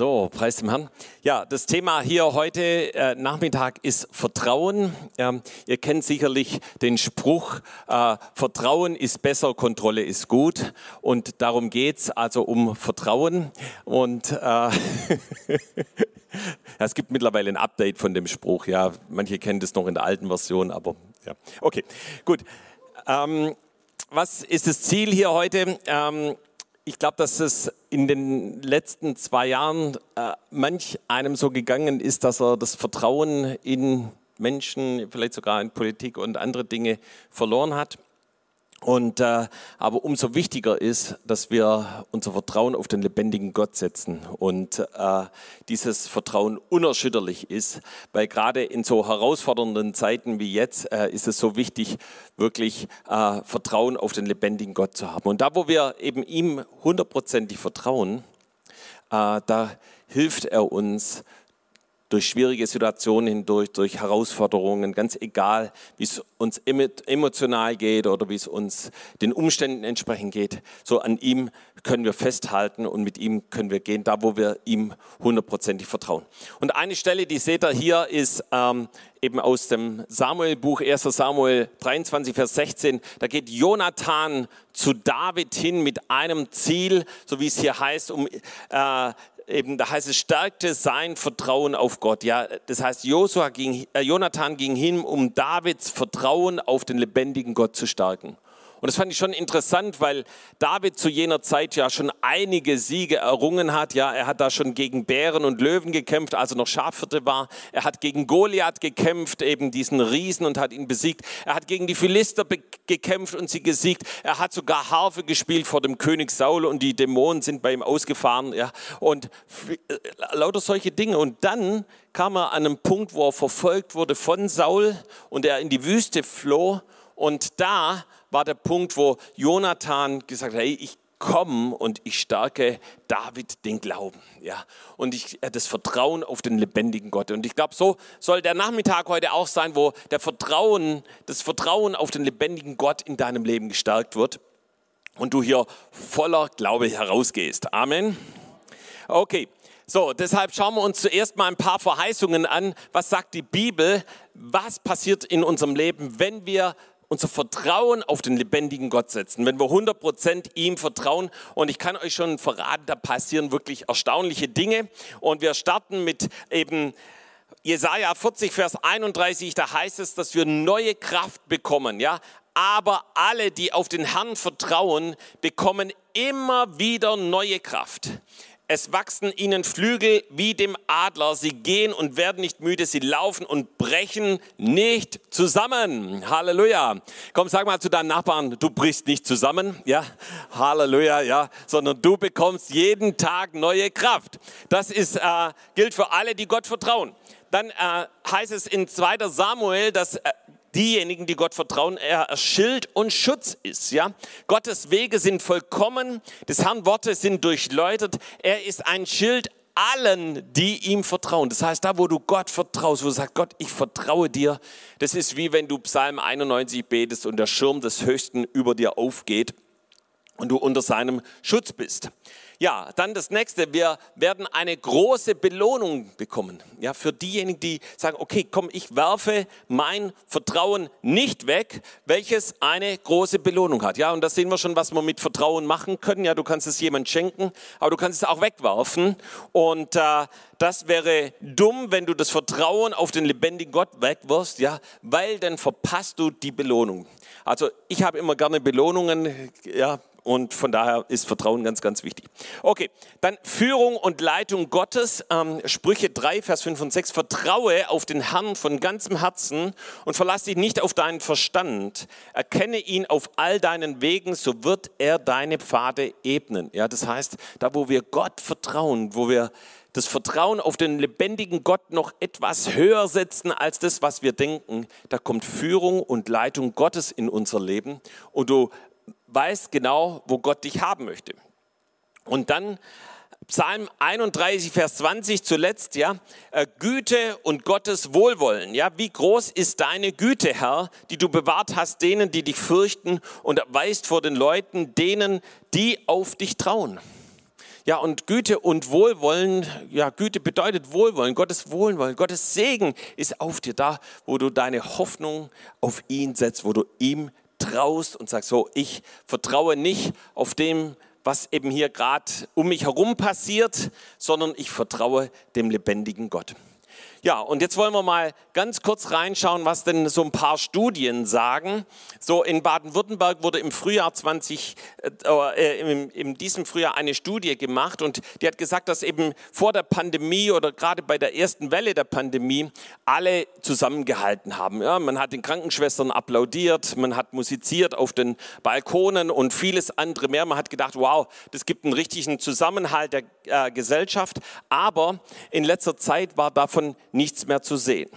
So, preis dem Herrn. Ja, das Thema hier heute äh, Nachmittag ist Vertrauen. Ähm, ihr kennt sicherlich den Spruch, äh, Vertrauen ist besser, Kontrolle ist gut. Und darum geht's also um Vertrauen. Und äh, es gibt mittlerweile ein Update von dem Spruch. Ja, manche kennen das noch in der alten Version, aber ja. Okay, gut. Ähm, was ist das Ziel hier heute? Ähm, ich glaube, dass es in den letzten zwei Jahren äh, manch einem so gegangen ist, dass er das Vertrauen in Menschen, vielleicht sogar in Politik und andere Dinge verloren hat. Und äh, aber umso wichtiger ist, dass wir unser Vertrauen auf den lebendigen Gott setzen und äh, dieses Vertrauen unerschütterlich ist, weil gerade in so herausfordernden Zeiten wie jetzt äh, ist es so wichtig, wirklich äh, Vertrauen auf den lebendigen Gott zu haben. Und da, wo wir eben ihm hundertprozentig vertrauen, äh, da hilft er uns durch schwierige Situationen hindurch, durch Herausforderungen, ganz egal, wie es uns emotional geht oder wie es uns den Umständen entsprechend geht. So an ihm können wir festhalten und mit ihm können wir gehen, da wo wir ihm hundertprozentig vertrauen. Und eine Stelle, die seht ihr hier, ist ähm, eben aus dem Samuel-Buch, 1 Samuel 23, Vers 16. Da geht Jonathan zu David hin mit einem Ziel, so wie es hier heißt, um äh, eben, da heißt es, stärkte sein Vertrauen auf Gott. Ja, das heißt, Josua ging, äh, Jonathan ging hin, um Davids Vertrauen auf den lebendigen Gott zu stärken. Und das fand ich schon interessant, weil David zu jener Zeit ja schon einige Siege errungen hat. Ja, er hat da schon gegen Bären und Löwen gekämpft, als er noch Schafhirte war. Er hat gegen Goliath gekämpft, eben diesen Riesen und hat ihn besiegt. Er hat gegen die Philister gekämpft und sie gesiegt. Er hat sogar Harfe gespielt vor dem König Saul und die Dämonen sind bei ihm ausgefahren. Ja, und äh, lauter solche Dinge. Und dann kam er an einen Punkt, wo er verfolgt wurde von Saul und er in die Wüste floh. Und da war der Punkt, wo Jonathan gesagt hat, hey, ich komme und ich stärke David den Glauben, ja, und ich das Vertrauen auf den lebendigen Gott. Und ich glaube, so soll der Nachmittag heute auch sein, wo der Vertrauen, das Vertrauen auf den lebendigen Gott in deinem Leben gestärkt wird und du hier voller Glaube herausgehst. Amen. Okay. So, deshalb schauen wir uns zuerst mal ein paar Verheißungen an. Was sagt die Bibel? Was passiert in unserem Leben, wenn wir unser Vertrauen auf den lebendigen Gott setzen, wenn wir 100% ihm vertrauen. Und ich kann euch schon verraten, da passieren wirklich erstaunliche Dinge. Und wir starten mit eben Jesaja 40, Vers 31, da heißt es, dass wir neue Kraft bekommen, ja. Aber alle, die auf den Herrn vertrauen, bekommen immer wieder neue Kraft. Es wachsen ihnen Flügel wie dem Adler. Sie gehen und werden nicht müde. Sie laufen und brechen nicht zusammen. Halleluja. Komm, sag mal zu deinem Nachbarn, du brichst nicht zusammen. Ja, Halleluja, ja, sondern du bekommst jeden Tag neue Kraft. Das ist, äh, gilt für alle, die Gott vertrauen. Dann äh, heißt es in 2. Samuel, dass äh, diejenigen, die Gott vertrauen, er Schild und Schutz ist. Ja? Gottes Wege sind vollkommen, des Herrn Worte sind durchläutet. Er ist ein Schild allen, die ihm vertrauen. Das heißt, da wo du Gott vertraust, wo du sagst, Gott, ich vertraue dir, das ist wie wenn du Psalm 91 betest und der Schirm des Höchsten über dir aufgeht und du unter seinem Schutz bist. Ja, dann das nächste. Wir werden eine große Belohnung bekommen. Ja, für diejenigen, die sagen, okay, komm, ich werfe mein Vertrauen nicht weg, welches eine große Belohnung hat. Ja, und da sehen wir schon, was wir mit Vertrauen machen können. Ja, du kannst es jemand schenken, aber du kannst es auch wegwerfen. Und äh, das wäre dumm, wenn du das Vertrauen auf den lebendigen Gott wegwirfst, ja, weil dann verpasst du die Belohnung. Also ich habe immer gerne Belohnungen, ja, und von daher ist Vertrauen ganz, ganz wichtig. Okay, dann Führung und Leitung Gottes. Ähm, Sprüche 3, Vers 5 und 6. Vertraue auf den Herrn von ganzem Herzen und verlass dich nicht auf deinen Verstand. Erkenne ihn auf all deinen Wegen, so wird er deine Pfade ebnen. Ja, das heißt, da wo wir Gott vertrauen, wo wir das Vertrauen auf den lebendigen Gott noch etwas höher setzen als das, was wir denken, da kommt Führung und Leitung Gottes in unser Leben und du weißt genau, wo Gott dich haben möchte. Und dann Psalm 31, Vers 20 zuletzt, ja, äh, Güte und Gottes Wohlwollen, ja, wie groß ist deine Güte, Herr, die du bewahrt hast denen, die dich fürchten und erweist vor den Leuten, denen, die auf dich trauen. Ja, und Güte und Wohlwollen, ja, Güte bedeutet Wohlwollen, Gottes Wohlwollen, Gottes Segen ist auf dir da, wo du deine Hoffnung auf ihn setzt, wo du ihm traust und sagst, so, ich vertraue nicht auf dem, was eben hier gerade um mich herum passiert, sondern ich vertraue dem lebendigen Gott. Ja, und jetzt wollen wir mal ganz kurz reinschauen, was denn so ein paar Studien sagen. So in Baden-Württemberg wurde im Frühjahr 20, äh, äh, in, in diesem Frühjahr eine Studie gemacht und die hat gesagt, dass eben vor der Pandemie oder gerade bei der ersten Welle der Pandemie alle zusammengehalten haben. Ja, man hat den Krankenschwestern applaudiert, man hat musiziert auf den Balkonen und vieles andere mehr. Man hat gedacht, wow, das gibt einen richtigen Zusammenhalt der äh, Gesellschaft. Aber in letzter Zeit war davon nichts mehr zu sehen.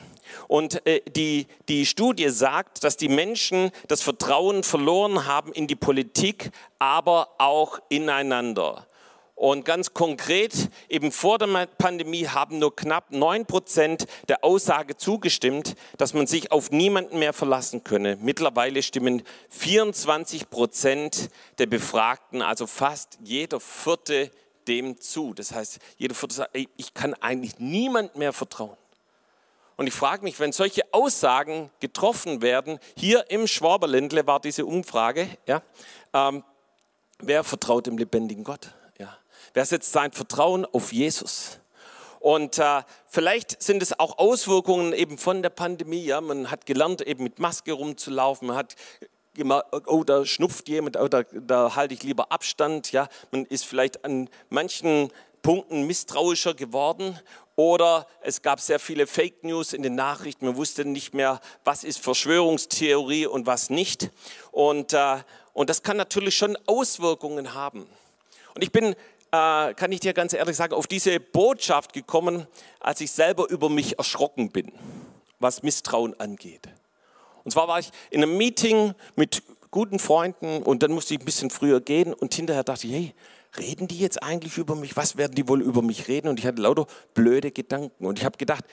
Und äh, die, die Studie sagt, dass die Menschen das Vertrauen verloren haben in die Politik, aber auch ineinander. Und ganz konkret, eben vor der Pandemie haben nur knapp 9 Prozent der Aussage zugestimmt, dass man sich auf niemanden mehr verlassen könne. Mittlerweile stimmen 24 Prozent der Befragten, also fast jeder vierte, dem zu. Das heißt, jeder vierte sagt, ey, ich kann eigentlich niemand mehr vertrauen. Und ich frage mich, wenn solche Aussagen getroffen werden, hier im Schwaberländle war diese Umfrage, ja, ähm, wer vertraut dem lebendigen Gott? Ja? Wer setzt sein Vertrauen auf Jesus? Und äh, vielleicht sind es auch Auswirkungen eben von der Pandemie. Ja? Man hat gelernt, eben mit Maske rumzulaufen. Man hat immer, oh, da schnupft jemand, oh, da, da halte ich lieber Abstand. Ja? Man ist vielleicht an manchen Punkten misstrauischer geworden oder es gab sehr viele Fake News in den Nachrichten. Man wusste nicht mehr, was ist Verschwörungstheorie und was nicht. Und, äh, und das kann natürlich schon Auswirkungen haben. Und ich bin, äh, kann ich dir ganz ehrlich sagen, auf diese Botschaft gekommen, als ich selber über mich erschrocken bin, was Misstrauen angeht. Und zwar war ich in einem Meeting mit guten Freunden und dann musste ich ein bisschen früher gehen und hinterher dachte ich, hey, reden die jetzt eigentlich über mich? Was werden die wohl über mich reden? Und ich hatte lauter blöde Gedanken. Und ich habe gedacht,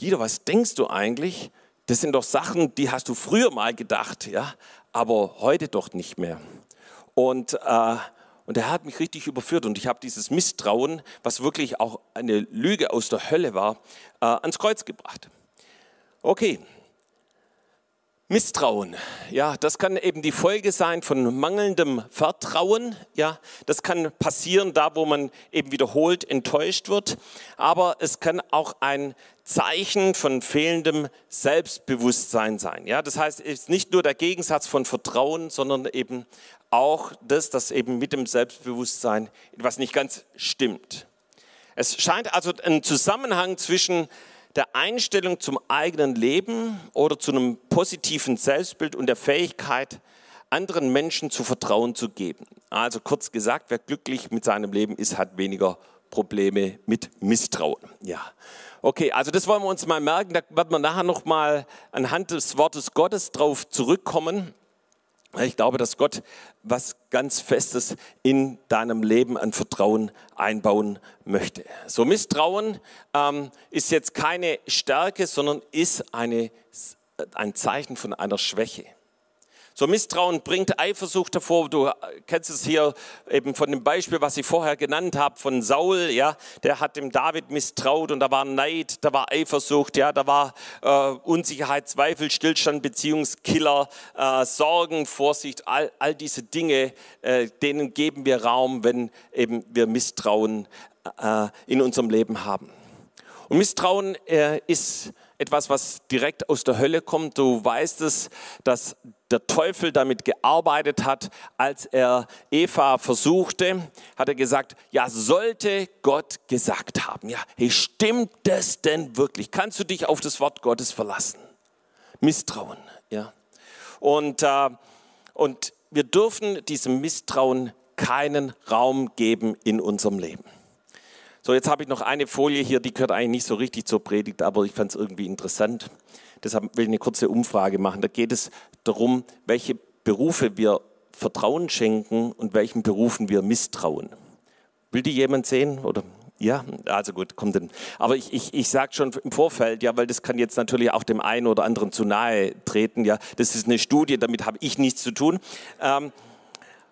Guido, was denkst du eigentlich? Das sind doch Sachen, die hast du früher mal gedacht, ja, aber heute doch nicht mehr. Und, äh, und er hat mich richtig überführt und ich habe dieses Misstrauen, was wirklich auch eine Lüge aus der Hölle war, äh, ans Kreuz gebracht. Okay, Misstrauen, ja, das kann eben die Folge sein von mangelndem Vertrauen, ja, das kann passieren da, wo man eben wiederholt enttäuscht wird, aber es kann auch ein Zeichen von fehlendem Selbstbewusstsein sein, ja, das heißt, es ist nicht nur der Gegensatz von Vertrauen, sondern eben auch das, dass eben mit dem Selbstbewusstsein etwas nicht ganz stimmt. Es scheint also ein Zusammenhang zwischen der Einstellung zum eigenen Leben oder zu einem positiven Selbstbild und der Fähigkeit, anderen Menschen zu Vertrauen zu geben. Also kurz gesagt, wer glücklich mit seinem Leben ist, hat weniger Probleme mit Misstrauen. Ja. Okay, also das wollen wir uns mal merken. Da werden wir nachher noch mal anhand des Wortes Gottes drauf zurückkommen. Ich glaube, dass Gott was ganz Festes in deinem Leben an Vertrauen einbauen möchte. So Misstrauen ähm, ist jetzt keine Stärke, sondern ist eine, ein Zeichen von einer Schwäche. So Misstrauen bringt Eifersucht hervor. Du kennst es hier eben von dem Beispiel, was ich vorher genannt habe, von Saul. Ja, der hat dem David misstraut und da war Neid, da war Eifersucht, ja, da war äh, Unsicherheit, Zweifel, Stillstand, Beziehungskiller, äh, Sorgen, Vorsicht, all, all diese Dinge, äh, denen geben wir Raum, wenn eben wir Misstrauen äh, in unserem Leben haben. Und Misstrauen äh, ist etwas, was direkt aus der Hölle kommt. Du weißt es, dass der Teufel damit gearbeitet hat, als er Eva versuchte, hat er gesagt, ja, sollte Gott gesagt haben. Ja, hey, stimmt das denn wirklich? Kannst du dich auf das Wort Gottes verlassen? Misstrauen, ja. Und, äh, und wir dürfen diesem Misstrauen keinen Raum geben in unserem Leben. So, jetzt habe ich noch eine Folie hier, die gehört eigentlich nicht so richtig zur Predigt, aber ich fand es irgendwie interessant. Deshalb will ich eine kurze Umfrage machen. Da geht es darum, welche Berufe wir Vertrauen schenken und welchen Berufen wir misstrauen. Will die jemand sehen? Oder? Ja, also gut, kommt denn. Aber ich, ich, ich sage schon im Vorfeld, ja, weil das kann jetzt natürlich auch dem einen oder anderen zu nahe treten. Ja, das ist eine Studie, damit habe ich nichts zu tun. Ähm,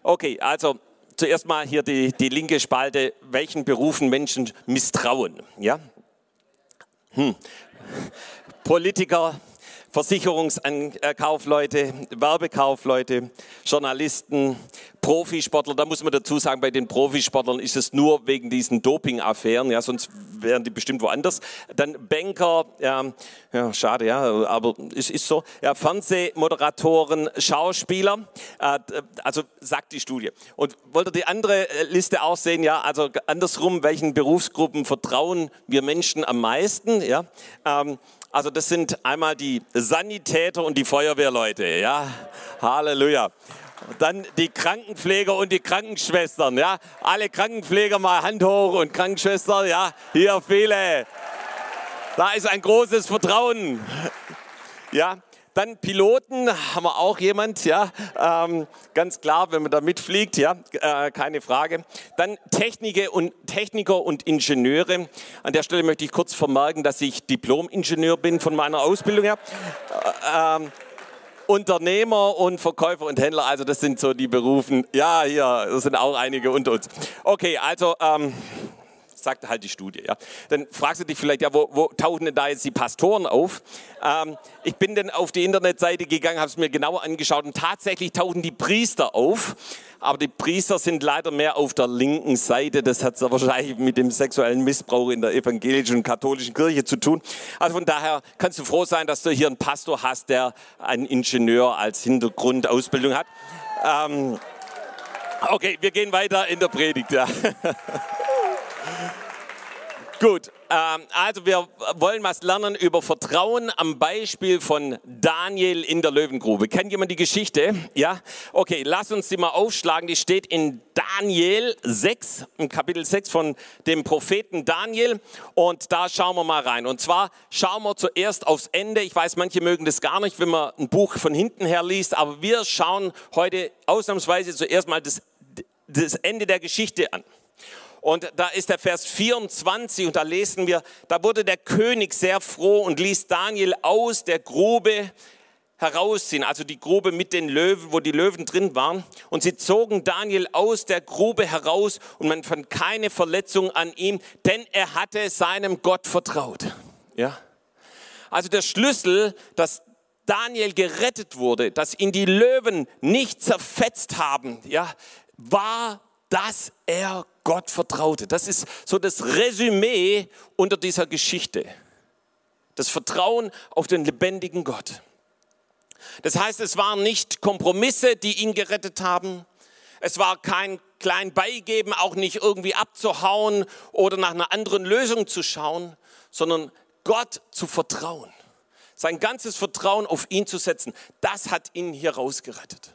okay, also zuerst mal hier die, die linke Spalte, welchen Berufen Menschen misstrauen. Ja? Hm. Politiker, Versicherungskaufleute, Werbekaufleute, Journalisten, Profisportler. Da muss man dazu sagen, bei den Profisportlern ist es nur wegen diesen Doping-Affären, ja, sonst wären die bestimmt woanders. Dann Banker, ja, ja schade, ja, aber es ist so. Ja, Fernsehmoderatoren, Schauspieler, äh, also sagt die Studie. Und wollt ihr die andere Liste auch sehen? Ja, also andersrum, welchen Berufsgruppen vertrauen wir Menschen am meisten? Ja, ähm, also das sind einmal die Sanitäter und die Feuerwehrleute, ja. Halleluja. Dann die Krankenpfleger und die Krankenschwestern, ja. Alle Krankenpfleger mal Hand hoch und Krankenschwestern, ja. Hier viele. Da ist ein großes Vertrauen. Ja, dann Piloten haben wir auch jemand, ja, ähm, ganz klar, wenn man da mitfliegt, ja, äh, keine Frage. Dann Techniker und, Techniker und Ingenieure. An der Stelle möchte ich kurz vermerken, dass ich Diplom-Ingenieur bin von meiner Ausbildung her. Äh, ähm, Unternehmer und Verkäufer und Händler, also das sind so die Berufen. Ja, hier sind auch einige unter uns. Okay, also ähm, sagt halt die Studie. Ja. Dann fragst du dich vielleicht, ja, wo, wo tauchen denn da jetzt die Pastoren auf? Ähm, ich bin dann auf die Internetseite gegangen, habe es mir genauer angeschaut und tatsächlich tauchen die Priester auf. Aber die Priester sind leider mehr auf der linken Seite. Das hat wahrscheinlich mit dem sexuellen Missbrauch in der evangelischen und katholischen Kirche zu tun. Also von daher kannst du froh sein, dass du hier einen Pastor hast, der einen Ingenieur als Hintergrundausbildung hat. Ähm, okay, wir gehen weiter in der Predigt. Ja. Gut, ähm, also wir wollen was lernen über Vertrauen am Beispiel von Daniel in der Löwengrube. Kennt jemand die Geschichte? Ja? Okay, lass uns die mal aufschlagen. Die steht in Daniel 6, im Kapitel 6 von dem Propheten Daniel. Und da schauen wir mal rein. Und zwar schauen wir zuerst aufs Ende. Ich weiß, manche mögen das gar nicht, wenn man ein Buch von hinten her liest. Aber wir schauen heute ausnahmsweise zuerst mal das, das Ende der Geschichte an. Und da ist der Vers 24 und da lesen wir, da wurde der König sehr froh und ließ Daniel aus der Grube herausziehen, also die Grube mit den Löwen, wo die Löwen drin waren. Und sie zogen Daniel aus der Grube heraus und man fand keine Verletzung an ihm, denn er hatte seinem Gott vertraut. Ja. Also der Schlüssel, dass Daniel gerettet wurde, dass ihn die Löwen nicht zerfetzt haben, ja, war, dass er Gott vertraute. Das ist so das Resümee unter dieser Geschichte. Das Vertrauen auf den lebendigen Gott. Das heißt, es waren nicht Kompromisse, die ihn gerettet haben. Es war kein klein Beigeben, auch nicht irgendwie abzuhauen oder nach einer anderen Lösung zu schauen, sondern Gott zu vertrauen. Sein ganzes Vertrauen auf ihn zu setzen, das hat ihn hier rausgerettet.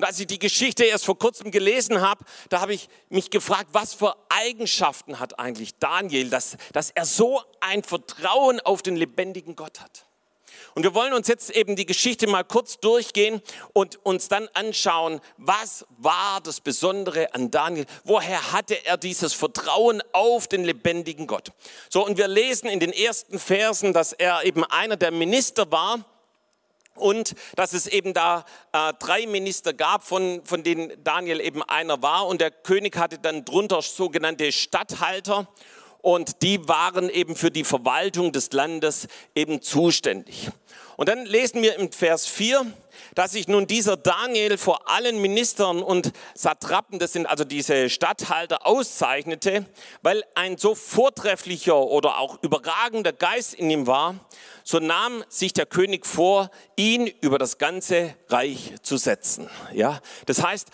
Und als ich die Geschichte erst vor kurzem gelesen habe, da habe ich mich gefragt, was für Eigenschaften hat eigentlich Daniel, dass, dass er so ein Vertrauen auf den lebendigen Gott hat. Und wir wollen uns jetzt eben die Geschichte mal kurz durchgehen und uns dann anschauen, was war das Besondere an Daniel? Woher hatte er dieses Vertrauen auf den lebendigen Gott? So, und wir lesen in den ersten Versen, dass er eben einer der Minister war und dass es eben da äh, drei Minister gab, von, von denen Daniel eben einer war. Und der König hatte dann drunter sogenannte Statthalter und die waren eben für die Verwaltung des Landes eben zuständig. Und dann lesen wir im Vers 4, dass sich nun dieser Daniel vor allen Ministern und Satrapen, das sind also diese Statthalter, auszeichnete, weil ein so vortrefflicher oder auch überragender Geist in ihm war, so nahm sich der König vor, ihn über das ganze Reich zu setzen. Ja, das heißt,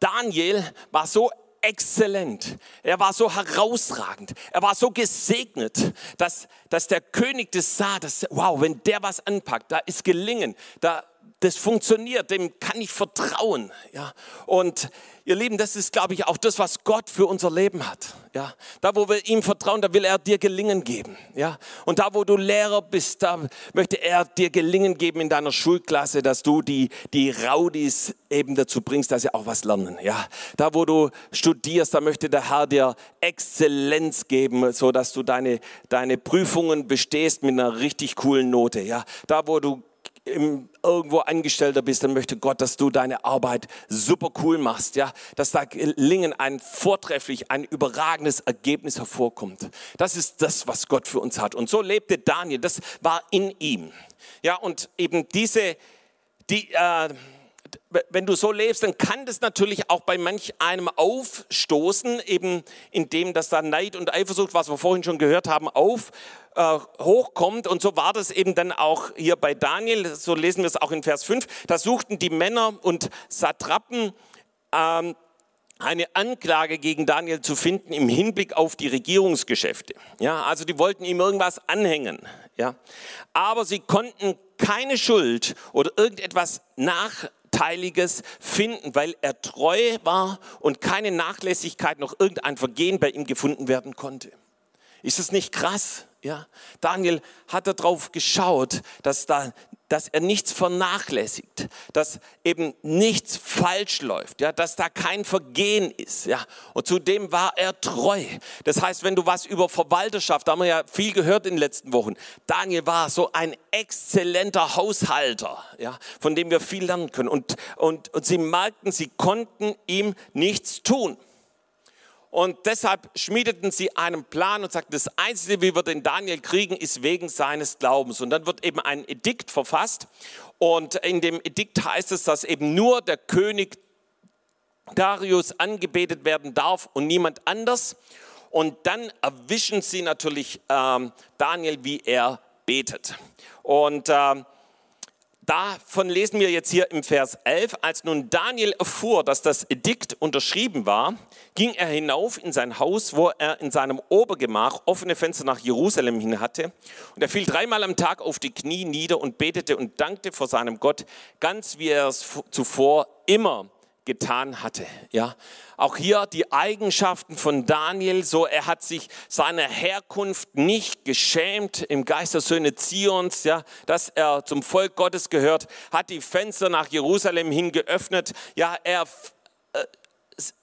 Daniel war so exzellent. Er war so herausragend. Er war so gesegnet, dass, dass der König das sah, dass, wow, wenn der was anpackt, da ist gelingen, da, das funktioniert, dem kann ich vertrauen. Ja? Und ihr Lieben, das ist, glaube ich, auch das, was Gott für unser Leben hat. Ja? Da, wo wir ihm vertrauen, da will er dir Gelingen geben. Ja? Und da, wo du Lehrer bist, da möchte er dir Gelingen geben in deiner Schulklasse, dass du die, die Raudis eben dazu bringst, dass sie auch was lernen. Ja? Da, wo du studierst, da möchte der Herr dir Exzellenz geben, so dass du deine, deine Prüfungen bestehst mit einer richtig coolen Note. Ja? Da, wo du im, irgendwo Angestellter bist, dann möchte Gott, dass du deine Arbeit super cool machst, ja, dass da gelingen ein vortrefflich, ein überragendes Ergebnis hervorkommt. Das ist das, was Gott für uns hat. Und so lebte Daniel. Das war in ihm. Ja, und eben diese, die, äh, wenn du so lebst, dann kann das natürlich auch bei manch einem aufstoßen, eben indem das da Neid und Eifersucht, was wir vorhin schon gehört haben, auf äh, hochkommt. Und so war das eben dann auch hier bei Daniel, so lesen wir es auch in Vers 5. Da suchten die Männer und Satrapen ähm, eine Anklage gegen Daniel zu finden im Hinblick auf die Regierungsgeschäfte. Ja, also die wollten ihm irgendwas anhängen. Ja, aber sie konnten keine Schuld oder irgendetwas Nachteiliges finden, weil er treu war und keine Nachlässigkeit noch irgendein Vergehen bei ihm gefunden werden konnte. Ist es nicht krass? Ja, Daniel hat darauf geschaut, dass, da, dass er nichts vernachlässigt, dass eben nichts falsch läuft, ja, dass da kein Vergehen ist. Ja. Und zudem war er treu. Das heißt, wenn du was über Verwalterschaft, da haben wir ja viel gehört in den letzten Wochen, Daniel war so ein exzellenter Haushalter, ja, von dem wir viel lernen können. Und, und, und sie merkten, sie konnten ihm nichts tun. Und deshalb schmiedeten sie einen Plan und sagten, das Einzige, wie wir den Daniel kriegen, ist wegen seines Glaubens. Und dann wird eben ein Edikt verfasst. Und in dem Edikt heißt es, dass eben nur der König Darius angebetet werden darf und niemand anders. Und dann erwischen sie natürlich ähm, Daniel, wie er betet. Und ähm, Davon lesen wir jetzt hier im Vers 11. Als nun Daniel erfuhr, dass das Edikt unterschrieben war, ging er hinauf in sein Haus, wo er in seinem Obergemach offene Fenster nach Jerusalem hin hatte. Und er fiel dreimal am Tag auf die Knie nieder und betete und dankte vor seinem Gott, ganz wie er es zuvor immer getan hatte. Ja, auch hier die Eigenschaften von Daniel, so er hat sich seiner Herkunft nicht geschämt im Geist der Söhne Zions, ja, dass er zum Volk Gottes gehört, hat die Fenster nach Jerusalem hin geöffnet. Ja, er äh,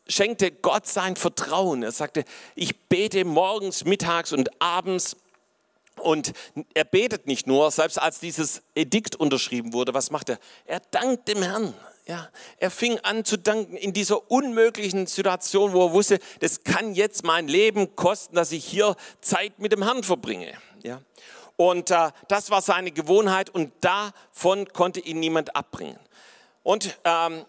schenkte Gott sein Vertrauen. Er sagte, ich bete morgens, mittags und abends. Und er betet nicht nur, selbst als dieses Edikt unterschrieben wurde, was macht er? Er dankt dem Herrn. Ja, er fing an zu danken in dieser unmöglichen Situation, wo er wusste, das kann jetzt mein Leben kosten, dass ich hier Zeit mit dem Herrn verbringe. Ja, und äh, das war seine Gewohnheit und davon konnte ihn niemand abbringen. Und ähm,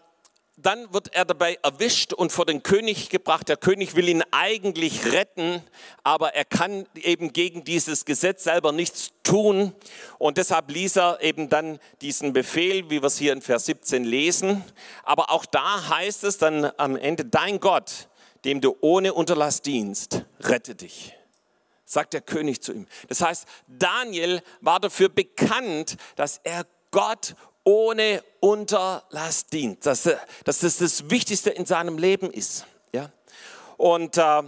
dann wird er dabei erwischt und vor den König gebracht. Der König will ihn eigentlich retten, aber er kann eben gegen dieses Gesetz selber nichts tun. Und deshalb ließ er eben dann diesen Befehl, wie wir es hier in Vers 17 lesen. Aber auch da heißt es dann am Ende, dein Gott, dem du ohne Unterlass dienst, rette dich sagt der König zu ihm. Das heißt, Daniel war dafür bekannt, dass er Gott ohne Unterlass dient. Dass, dass das das Wichtigste in seinem Leben ist. Ja? Und, äh,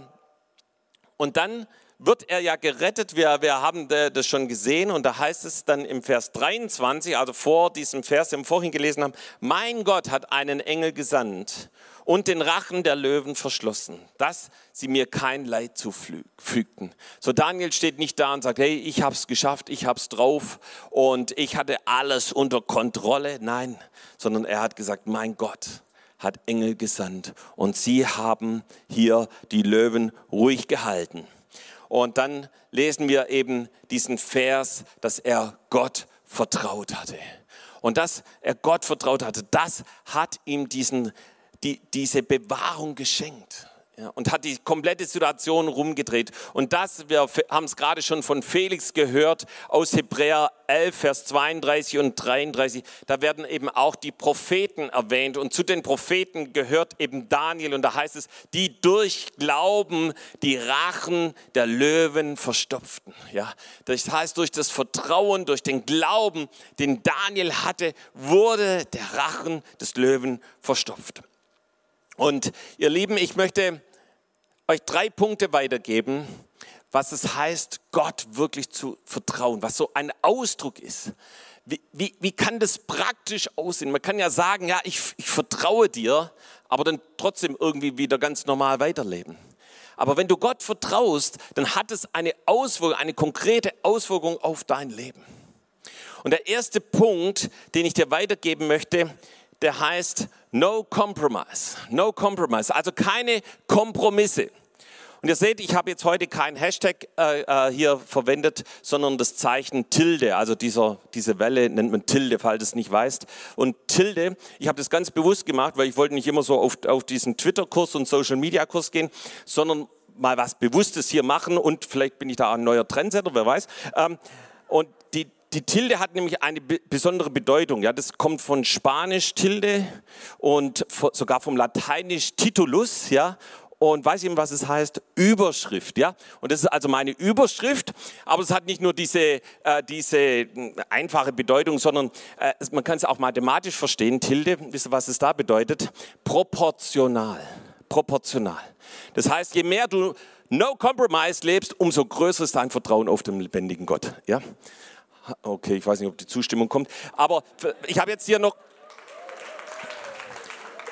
und dann wird er ja gerettet. Wir, wir haben das schon gesehen und da heißt es dann im Vers 23, also vor diesem Vers, den wir vorhin gelesen haben, mein Gott hat einen Engel gesandt und den Rachen der Löwen verschlossen, dass sie mir kein Leid zufügten. So Daniel steht nicht da und sagt, hey, ich habe es geschafft, ich habe es drauf und ich hatte alles unter Kontrolle. Nein, sondern er hat gesagt, mein Gott hat Engel gesandt und sie haben hier die Löwen ruhig gehalten. Und dann lesen wir eben diesen Vers, dass er Gott vertraut hatte. Und dass er Gott vertraut hatte, das hat ihm diesen die, diese Bewahrung geschenkt. Ja, und hat die komplette Situation rumgedreht. Und das, wir haben es gerade schon von Felix gehört, aus Hebräer 11, Vers 32 und 33, da werden eben auch die Propheten erwähnt. Und zu den Propheten gehört eben Daniel. Und da heißt es, die durch Glauben die Rachen der Löwen verstopften. Ja, das heißt, durch das Vertrauen, durch den Glauben, den Daniel hatte, wurde der Rachen des Löwen verstopft. Und ihr Lieben, ich möchte euch drei Punkte weitergeben, was es heißt, Gott wirklich zu vertrauen, was so ein Ausdruck ist. Wie, wie, wie kann das praktisch aussehen? Man kann ja sagen, ja, ich, ich vertraue dir, aber dann trotzdem irgendwie wieder ganz normal weiterleben. Aber wenn du Gott vertraust, dann hat es eine Auswirkung, eine konkrete Auswirkung auf dein Leben. Und der erste Punkt, den ich dir weitergeben möchte, der heißt No Compromise. No Compromise, also keine Kompromisse. Und ihr seht, ich habe jetzt heute kein Hashtag äh, äh, hier verwendet, sondern das Zeichen Tilde. Also dieser, diese Welle nennt man Tilde, falls du es nicht weißt. Und Tilde, ich habe das ganz bewusst gemacht, weil ich wollte nicht immer so auf, auf diesen Twitter-Kurs und Social-Media-Kurs gehen, sondern mal was Bewusstes hier machen und vielleicht bin ich da ein neuer Trendsetter, wer weiß. Ähm, und die, die Tilde hat nämlich eine besondere Bedeutung. Ja, das kommt von Spanisch Tilde und sogar vom Lateinisch Titulus. Ja, und weiß jemand, was es heißt? Überschrift, ja. Und das ist also meine Überschrift, aber es hat nicht nur diese, äh, diese hm, einfache Bedeutung, sondern äh, man kann es auch mathematisch verstehen. Tilde, wisst ihr, was es da bedeutet? Proportional. Proportional. Das heißt, je mehr du No Compromise lebst, umso größer ist dein Vertrauen auf den lebendigen Gott, ja. Okay, ich weiß nicht, ob die Zustimmung kommt, aber ich habe jetzt hier noch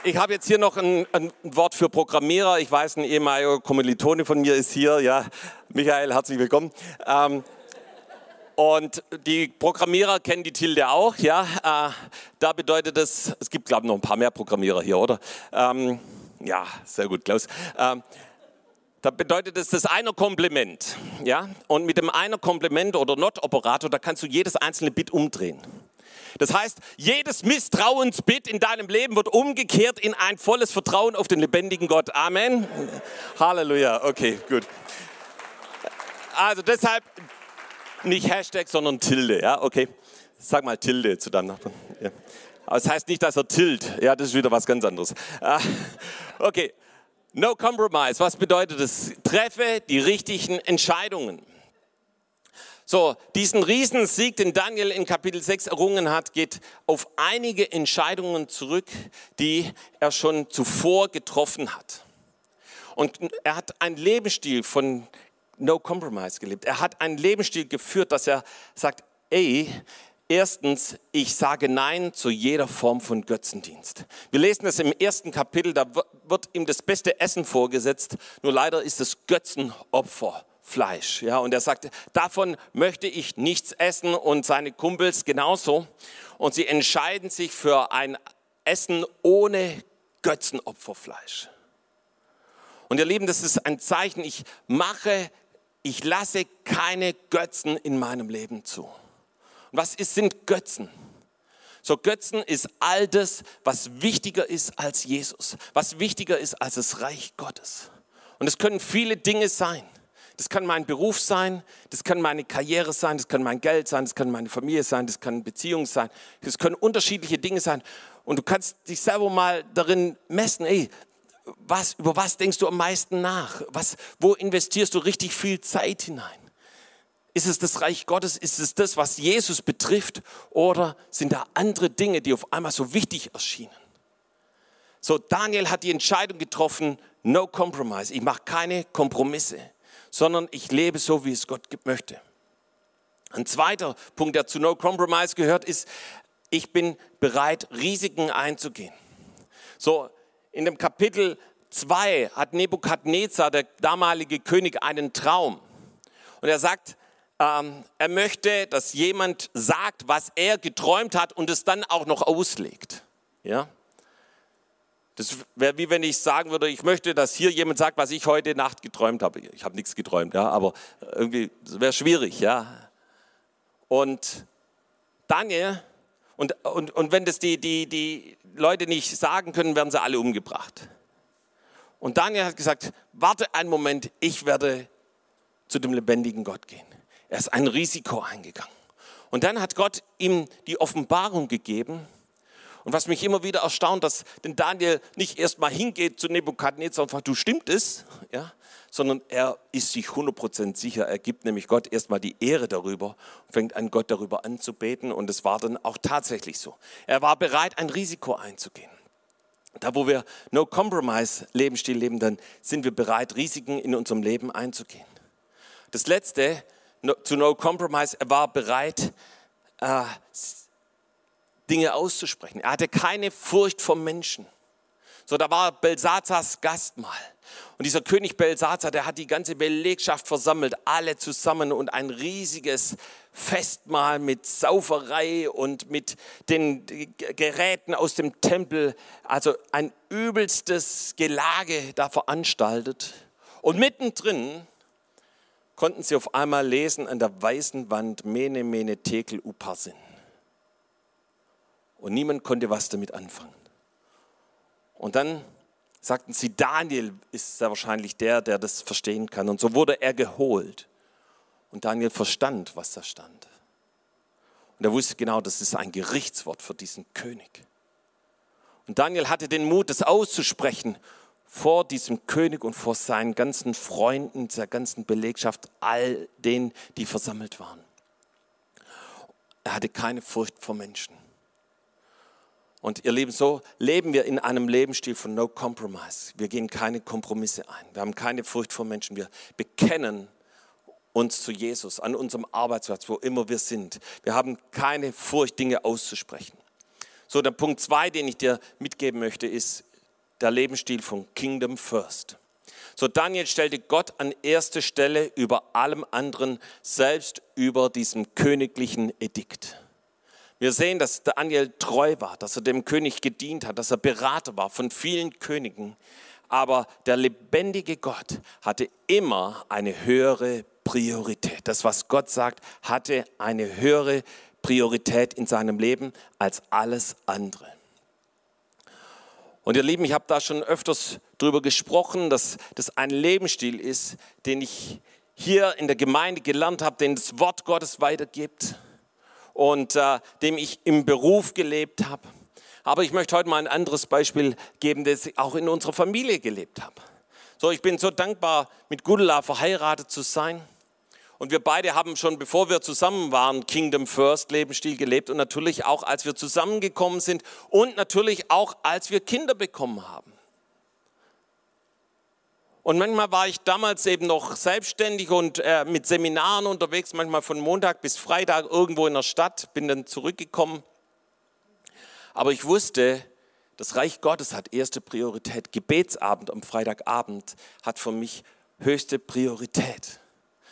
ich habe jetzt hier noch ein, ein, Wort für Programmierer. Ich weiß, ein ehemaliger Kommilitone von mir ist hier. Ja, Michael, herzlich willkommen. Ähm, und die Programmierer kennen die Tilde auch. Ja, äh, da bedeutet es, es gibt glaube ich noch ein paar mehr Programmierer hier, oder? Ähm, ja, sehr gut, Klaus. Ähm, da bedeutet es das einer Komplement. Ja, und mit dem einer Komplement oder Not-Operator, da kannst du jedes einzelne Bit umdrehen. Das heißt, jedes Misstrauensbit in deinem Leben wird umgekehrt in ein volles Vertrauen auf den lebendigen Gott. Amen. Halleluja. Okay, gut. Also deshalb nicht Hashtag, sondern Tilde. Ja, okay. Sag mal Tilde zu deinem Nachbarn. Ja. Aber das heißt nicht, dass er tilt. Ja, das ist wieder was ganz anderes. Ah, okay. No compromise. Was bedeutet das? Treffe die richtigen Entscheidungen. So, diesen Riesensieg, den Daniel in Kapitel 6 errungen hat, geht auf einige Entscheidungen zurück, die er schon zuvor getroffen hat. Und er hat einen Lebensstil von No Compromise gelebt. Er hat einen Lebensstil geführt, dass er sagt, ey, Erstens, ich sage Nein zu jeder Form von Götzendienst. Wir lesen das im ersten Kapitel, da wird ihm das beste Essen vorgesetzt, nur leider ist es Götzenopfer. Fleisch. Ja, und er sagte, davon möchte ich nichts essen und seine Kumpels genauso. Und sie entscheiden sich für ein Essen ohne Götzenopferfleisch. Und ihr Lieben, das ist ein Zeichen, ich mache, ich lasse keine Götzen in meinem Leben zu. Und was ist, sind Götzen? So Götzen ist all das, was wichtiger ist als Jesus, was wichtiger ist als das Reich Gottes. Und es können viele Dinge sein. Das kann mein Beruf sein, das kann meine Karriere sein, das kann mein Geld sein, das kann meine Familie sein, das kann Beziehung sein. Das können unterschiedliche Dinge sein. Und du kannst dich selber mal darin messen, ey, was, über was denkst du am meisten nach? Was, wo investierst du richtig viel Zeit hinein? Ist es das Reich Gottes? Ist es das, was Jesus betrifft? Oder sind da andere Dinge, die auf einmal so wichtig erschienen? So, Daniel hat die Entscheidung getroffen, no compromise. Ich mache keine Kompromisse sondern ich lebe so, wie es Gott möchte. Ein zweiter Punkt, der zu No Compromise gehört, ist, ich bin bereit, Risiken einzugehen. So, in dem Kapitel 2 hat Nebukadnezar, der damalige König, einen Traum. Und er sagt, ähm, er möchte, dass jemand sagt, was er geträumt hat und es dann auch noch auslegt. Ja? Das wäre wie wenn ich sagen würde, ich möchte, dass hier jemand sagt, was ich heute Nacht geträumt habe. Ich habe nichts geträumt, ja, aber irgendwie wäre schwierig, ja. Und Daniel, und, und, und wenn das die, die, die Leute nicht sagen können, werden sie alle umgebracht. Und Daniel hat gesagt, warte einen Moment, ich werde zu dem lebendigen Gott gehen. Er ist ein Risiko eingegangen. Und dann hat Gott ihm die Offenbarung gegeben, und was mich immer wieder erstaunt, dass denn Daniel nicht erst mal hingeht zu Nebukadnezar und fragt, du stimmt es? Ja, sondern er ist sich 100% sicher. Er gibt nämlich Gott erstmal die Ehre darüber und fängt an, Gott darüber anzubeten. Und es war dann auch tatsächlich so. Er war bereit, ein Risiko einzugehen. Da, wo wir No Compromise Lebensstil leben, dann sind wir bereit, Risiken in unserem Leben einzugehen. Das letzte, zu No Compromise, er war bereit, äh, Dinge auszusprechen. Er hatte keine Furcht vor Menschen, So, da war Belsazars Gastmahl. Und dieser König Belsazar, der hat die ganze Belegschaft versammelt, alle zusammen und ein riesiges Festmahl mit Sauferei und mit den Geräten aus dem Tempel, also ein übelstes Gelage da veranstaltet. Und mittendrin konnten sie auf einmal lesen an der weißen Wand Mene, Mene, Tekel, Uparsin. Und niemand konnte was damit anfangen. Und dann sagten sie, Daniel ist sehr wahrscheinlich der, der das verstehen kann. Und so wurde er geholt. Und Daniel verstand, was da stand. Und er wusste genau, das ist ein Gerichtswort für diesen König. Und Daniel hatte den Mut, das auszusprechen vor diesem König und vor seinen ganzen Freunden, der ganzen Belegschaft, all denen, die versammelt waren. Er hatte keine Furcht vor Menschen. Und ihr Lieben, so leben wir in einem Lebensstil von No Compromise. Wir gehen keine Kompromisse ein. Wir haben keine Furcht vor Menschen. Wir bekennen uns zu Jesus an unserem Arbeitsplatz, wo immer wir sind. Wir haben keine Furcht, Dinge auszusprechen. So, der Punkt zwei, den ich dir mitgeben möchte, ist der Lebensstil von Kingdom First. So, Daniel stellte Gott an erste Stelle über allem anderen, selbst über diesem königlichen Edikt. Wir sehen, dass Daniel treu war, dass er dem König gedient hat, dass er Berater war von vielen Königen. Aber der lebendige Gott hatte immer eine höhere Priorität. Das, was Gott sagt, hatte eine höhere Priorität in seinem Leben als alles andere. Und ihr Lieben, ich habe da schon öfters darüber gesprochen, dass das ein Lebensstil ist, den ich hier in der Gemeinde gelernt habe, den das Wort Gottes weitergibt und äh, dem ich im Beruf gelebt habe. Aber ich möchte heute mal ein anderes Beispiel geben, das ich auch in unserer Familie gelebt habe. So, ich bin so dankbar, mit Gudula verheiratet zu sein. Und wir beide haben schon, bevor wir zusammen waren, Kingdom First Lebensstil gelebt und natürlich auch, als wir zusammengekommen sind und natürlich auch, als wir Kinder bekommen haben. Und manchmal war ich damals eben noch selbstständig und äh, mit Seminaren unterwegs, manchmal von Montag bis Freitag irgendwo in der Stadt, bin dann zurückgekommen. Aber ich wusste, das Reich Gottes hat erste Priorität. Gebetsabend am Freitagabend hat für mich höchste Priorität.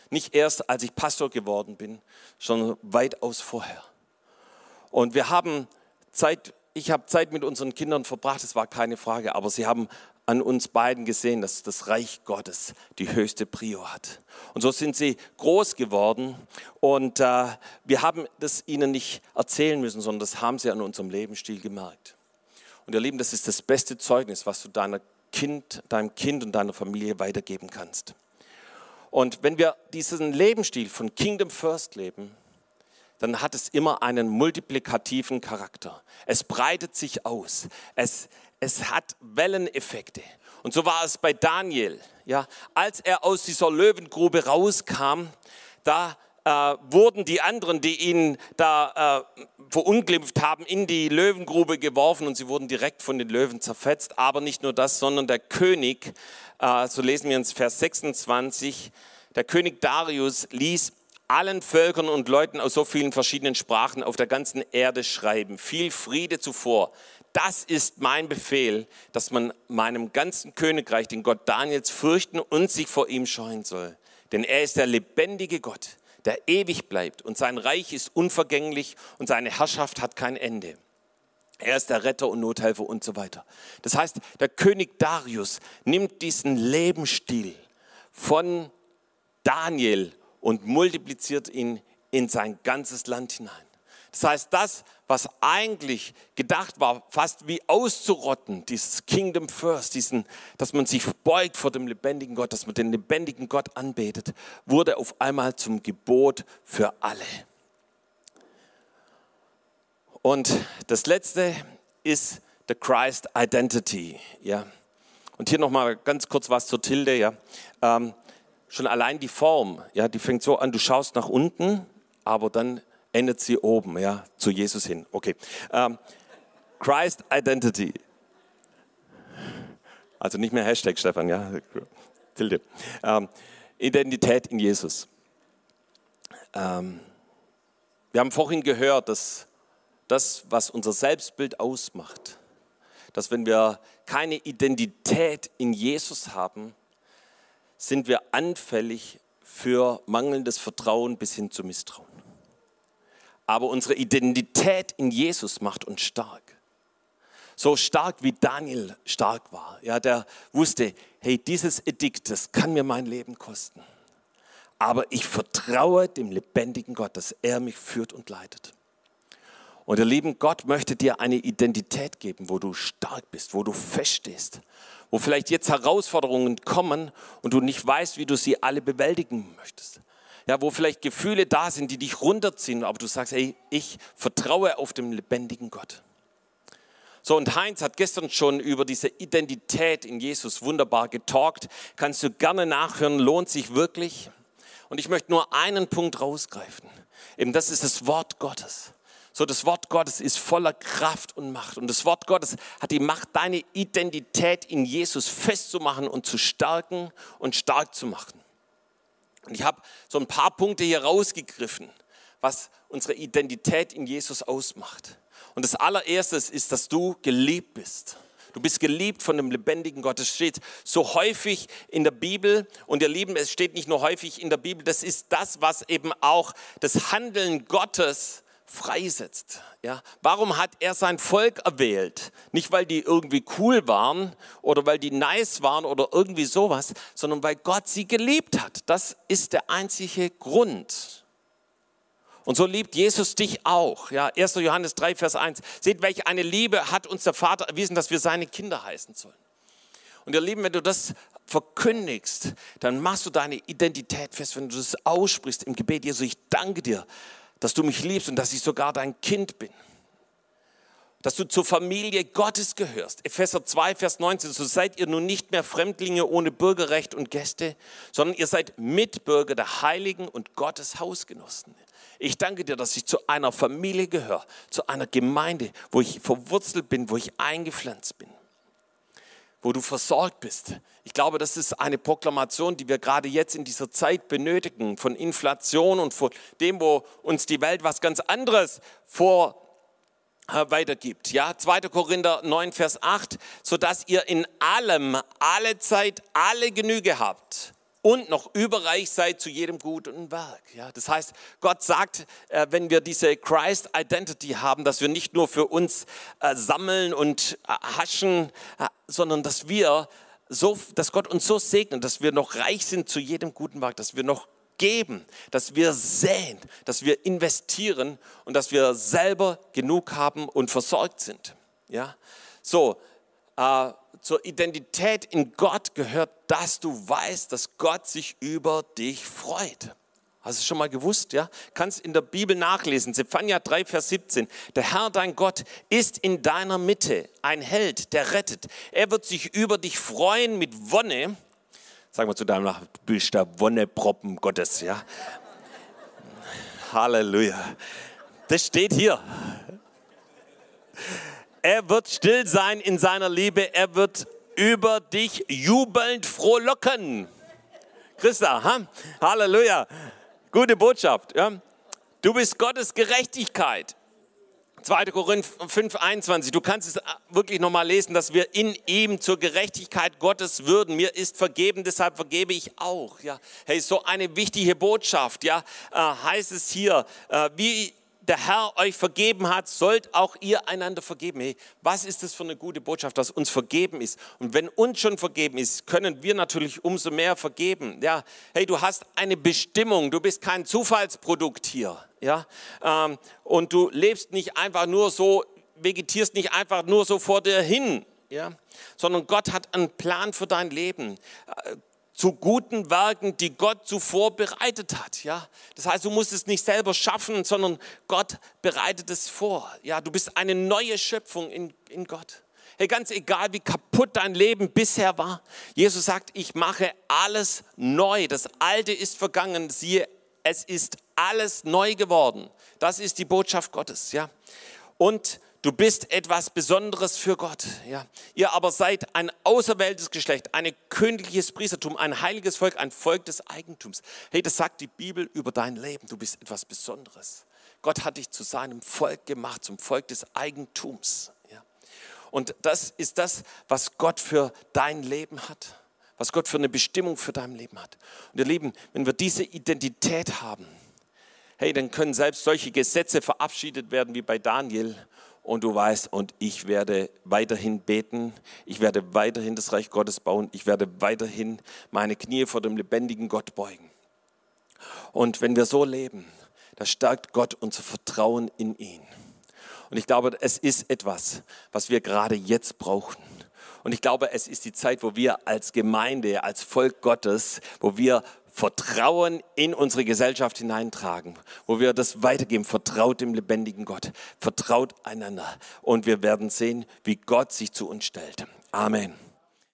Nicht erst, als ich Pastor geworden bin, sondern weitaus vorher. Und wir haben Zeit, ich habe Zeit mit unseren Kindern verbracht, das war keine Frage, aber sie haben an uns beiden gesehen, dass das Reich Gottes die höchste Prio hat. Und so sind sie groß geworden und äh, wir haben das ihnen nicht erzählen müssen, sondern das haben sie an unserem Lebensstil gemerkt. Und ihr Lieben, das ist das beste Zeugnis, was du deiner kind, deinem Kind und deiner Familie weitergeben kannst. Und wenn wir diesen Lebensstil von Kingdom First leben, dann hat es immer einen multiplikativen Charakter. Es breitet sich aus. Es, es hat Welleneffekte. Und so war es bei Daniel. Ja, als er aus dieser Löwengrube rauskam, da äh, wurden die anderen, die ihn da äh, verunglimpft haben, in die Löwengrube geworfen und sie wurden direkt von den Löwen zerfetzt. Aber nicht nur das, sondern der König, äh, so lesen wir in Vers 26, der König Darius ließ allen Völkern und Leuten aus so vielen verschiedenen Sprachen auf der ganzen Erde schreiben. Viel Friede zuvor das ist mein Befehl, dass man meinem ganzen Königreich, den Gott Daniels, fürchten und sich vor ihm scheuen soll. Denn er ist der lebendige Gott, der ewig bleibt und sein Reich ist unvergänglich und seine Herrschaft hat kein Ende. Er ist der Retter und Nothelfer und so weiter. Das heißt, der König Darius nimmt diesen Lebensstil von Daniel und multipliziert ihn in sein ganzes Land hinein. Das heißt, das, was eigentlich gedacht war, fast wie auszurotten, dieses Kingdom First, diesen, dass man sich beugt vor dem lebendigen Gott, dass man den lebendigen Gott anbetet, wurde auf einmal zum Gebot für alle. Und das letzte ist the Christ Identity. Ja. Und hier nochmal ganz kurz was zur Tilde. Ja. Ähm, schon allein die Form, ja, die fängt so an, du schaust nach unten, aber dann endet sie oben, ja, zu Jesus hin. Okay. Ähm, Christ Identity. Also nicht mehr Hashtag Stefan, ja. Tilde. Ähm, Identität in Jesus. Ähm, wir haben vorhin gehört, dass das, was unser Selbstbild ausmacht, dass wenn wir keine Identität in Jesus haben, sind wir anfällig für mangelndes Vertrauen bis hin zu Misstrauen. Aber unsere Identität in Jesus macht uns stark. So stark wie Daniel stark war. Ja, der wusste, hey, dieses Edikt, das kann mir mein Leben kosten. Aber ich vertraue dem lebendigen Gott, dass er mich führt und leitet. Und der lieben Gott möchte dir eine Identität geben, wo du stark bist, wo du feststehst, wo vielleicht jetzt Herausforderungen kommen und du nicht weißt, wie du sie alle bewältigen möchtest. Ja, wo vielleicht Gefühle da sind, die dich runterziehen, aber du sagst, hey, ich vertraue auf den lebendigen Gott. So, und Heinz hat gestern schon über diese Identität in Jesus wunderbar getalkt. Kannst du gerne nachhören, lohnt sich wirklich. Und ich möchte nur einen Punkt rausgreifen. Eben das ist das Wort Gottes. So, das Wort Gottes ist voller Kraft und Macht. Und das Wort Gottes hat die Macht, deine Identität in Jesus festzumachen und zu stärken und stark zu machen. Und ich habe so ein paar Punkte hier rausgegriffen, was unsere Identität in Jesus ausmacht. Und das allererste ist, dass du geliebt bist. Du bist geliebt von dem lebendigen Gott. Es steht so häufig in der Bibel. Und ihr Lieben, es steht nicht nur häufig in der Bibel, das ist das, was eben auch das Handeln Gottes freisetzt. Ja? Warum hat er sein Volk erwählt? Nicht, weil die irgendwie cool waren oder weil die nice waren oder irgendwie sowas, sondern weil Gott sie geliebt hat. Das ist der einzige Grund. Und so liebt Jesus dich auch. Ja, 1. Johannes 3, Vers 1. Seht, welche eine Liebe hat uns der Vater erwiesen, dass wir seine Kinder heißen sollen. Und ihr Lieben, wenn du das verkündigst, dann machst du deine Identität fest, wenn du das aussprichst im Gebet. Jesus, ich danke dir, dass du mich liebst und dass ich sogar dein Kind bin. Dass du zur Familie Gottes gehörst. Epheser 2, Vers 19. So seid ihr nun nicht mehr Fremdlinge ohne Bürgerrecht und Gäste, sondern ihr seid Mitbürger der Heiligen und Gottes Hausgenossen. Ich danke dir, dass ich zu einer Familie gehöre, zu einer Gemeinde, wo ich verwurzelt bin, wo ich eingepflanzt bin wo du versorgt bist. Ich glaube, das ist eine Proklamation, die wir gerade jetzt in dieser Zeit benötigen, von Inflation und von dem, wo uns die Welt was ganz anderes vor äh, weitergibt. Ja, 2. Korinther 9, Vers 8, sodass ihr in allem, alle Zeit, alle Genüge habt und noch überreich seid zu jedem guten Werk. Ja, das heißt, Gott sagt, äh, wenn wir diese Christ Identity haben, dass wir nicht nur für uns äh, sammeln und äh, haschen, sondern dass wir so, dass Gott uns so segnet, dass wir noch reich sind zu jedem guten Werk, dass wir noch geben, dass wir säen, dass wir investieren und dass wir selber genug haben und versorgt sind. Ja, so. Äh, zur Identität in Gott gehört, dass du weißt, dass Gott sich über dich freut. Hast du schon mal gewusst, ja? Kannst in der Bibel nachlesen, Zephania 3, Vers 17. Der Herr, dein Gott, ist in deiner Mitte ein Held, der rettet. Er wird sich über dich freuen mit Wonne. Sagen wir zu deinem Nachbarn, du bist der Wonneproppen Gottes, ja? Halleluja. Das steht hier. Er wird still sein in seiner Liebe. Er wird über dich jubelnd frohlocken. Christa, ha? Halleluja. Gute Botschaft. Ja? Du bist Gottes Gerechtigkeit. 2. Korinther 5, 21. Du kannst es wirklich nochmal lesen, dass wir in ihm zur Gerechtigkeit Gottes würden. Mir ist vergeben, deshalb vergebe ich auch. Ja, hey, so eine wichtige Botschaft. Ja, äh, heißt es hier, äh, wie der Herr euch vergeben hat, sollt auch ihr einander vergeben. Hey, was ist das für eine gute Botschaft, dass uns vergeben ist? Und wenn uns schon vergeben ist, können wir natürlich umso mehr vergeben. Ja, hey, du hast eine Bestimmung, du bist kein Zufallsprodukt hier. Ja, ähm, und du lebst nicht einfach nur so, vegetierst nicht einfach nur so vor dir hin. Ja, sondern Gott hat einen Plan für dein Leben. Zu guten Werken, die Gott zuvor bereitet hat. Ja, das heißt, du musst es nicht selber schaffen, sondern Gott bereitet es vor. Ja, du bist eine neue Schöpfung in, in Gott. Hey, ganz egal, wie kaputt dein Leben bisher war. Jesus sagt, ich mache alles neu. Das Alte ist vergangen. Siehe, es ist alles neu geworden. Das ist die Botschaft Gottes. Ja, und Du bist etwas Besonderes für Gott. Ja. Ihr aber seid ein auserwähltes Geschlecht, ein königliches Priestertum, ein heiliges Volk, ein Volk des Eigentums. Hey, das sagt die Bibel über dein Leben. Du bist etwas Besonderes. Gott hat dich zu seinem Volk gemacht, zum Volk des Eigentums. Ja. Und das ist das, was Gott für dein Leben hat, was Gott für eine Bestimmung für dein Leben hat. Und ihr Lieben, wenn wir diese Identität haben, hey, dann können selbst solche Gesetze verabschiedet werden wie bei Daniel. Und du weißt, und ich werde weiterhin beten, ich werde weiterhin das Reich Gottes bauen, ich werde weiterhin meine Knie vor dem lebendigen Gott beugen. Und wenn wir so leben, da stärkt Gott unser Vertrauen in ihn. Und ich glaube, es ist etwas, was wir gerade jetzt brauchen. Und ich glaube, es ist die Zeit, wo wir als Gemeinde, als Volk Gottes, wo wir Vertrauen in unsere Gesellschaft hineintragen, wo wir das weitergeben. Vertraut dem lebendigen Gott, vertraut einander. Und wir werden sehen, wie Gott sich zu uns stellt. Amen.